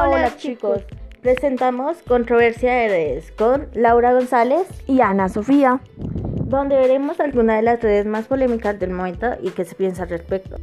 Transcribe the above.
Hola, chicos. Presentamos Controversia de redes con Laura González y Ana Sofía, donde veremos algunas de las redes más polémicas del momento y qué se piensa al respecto.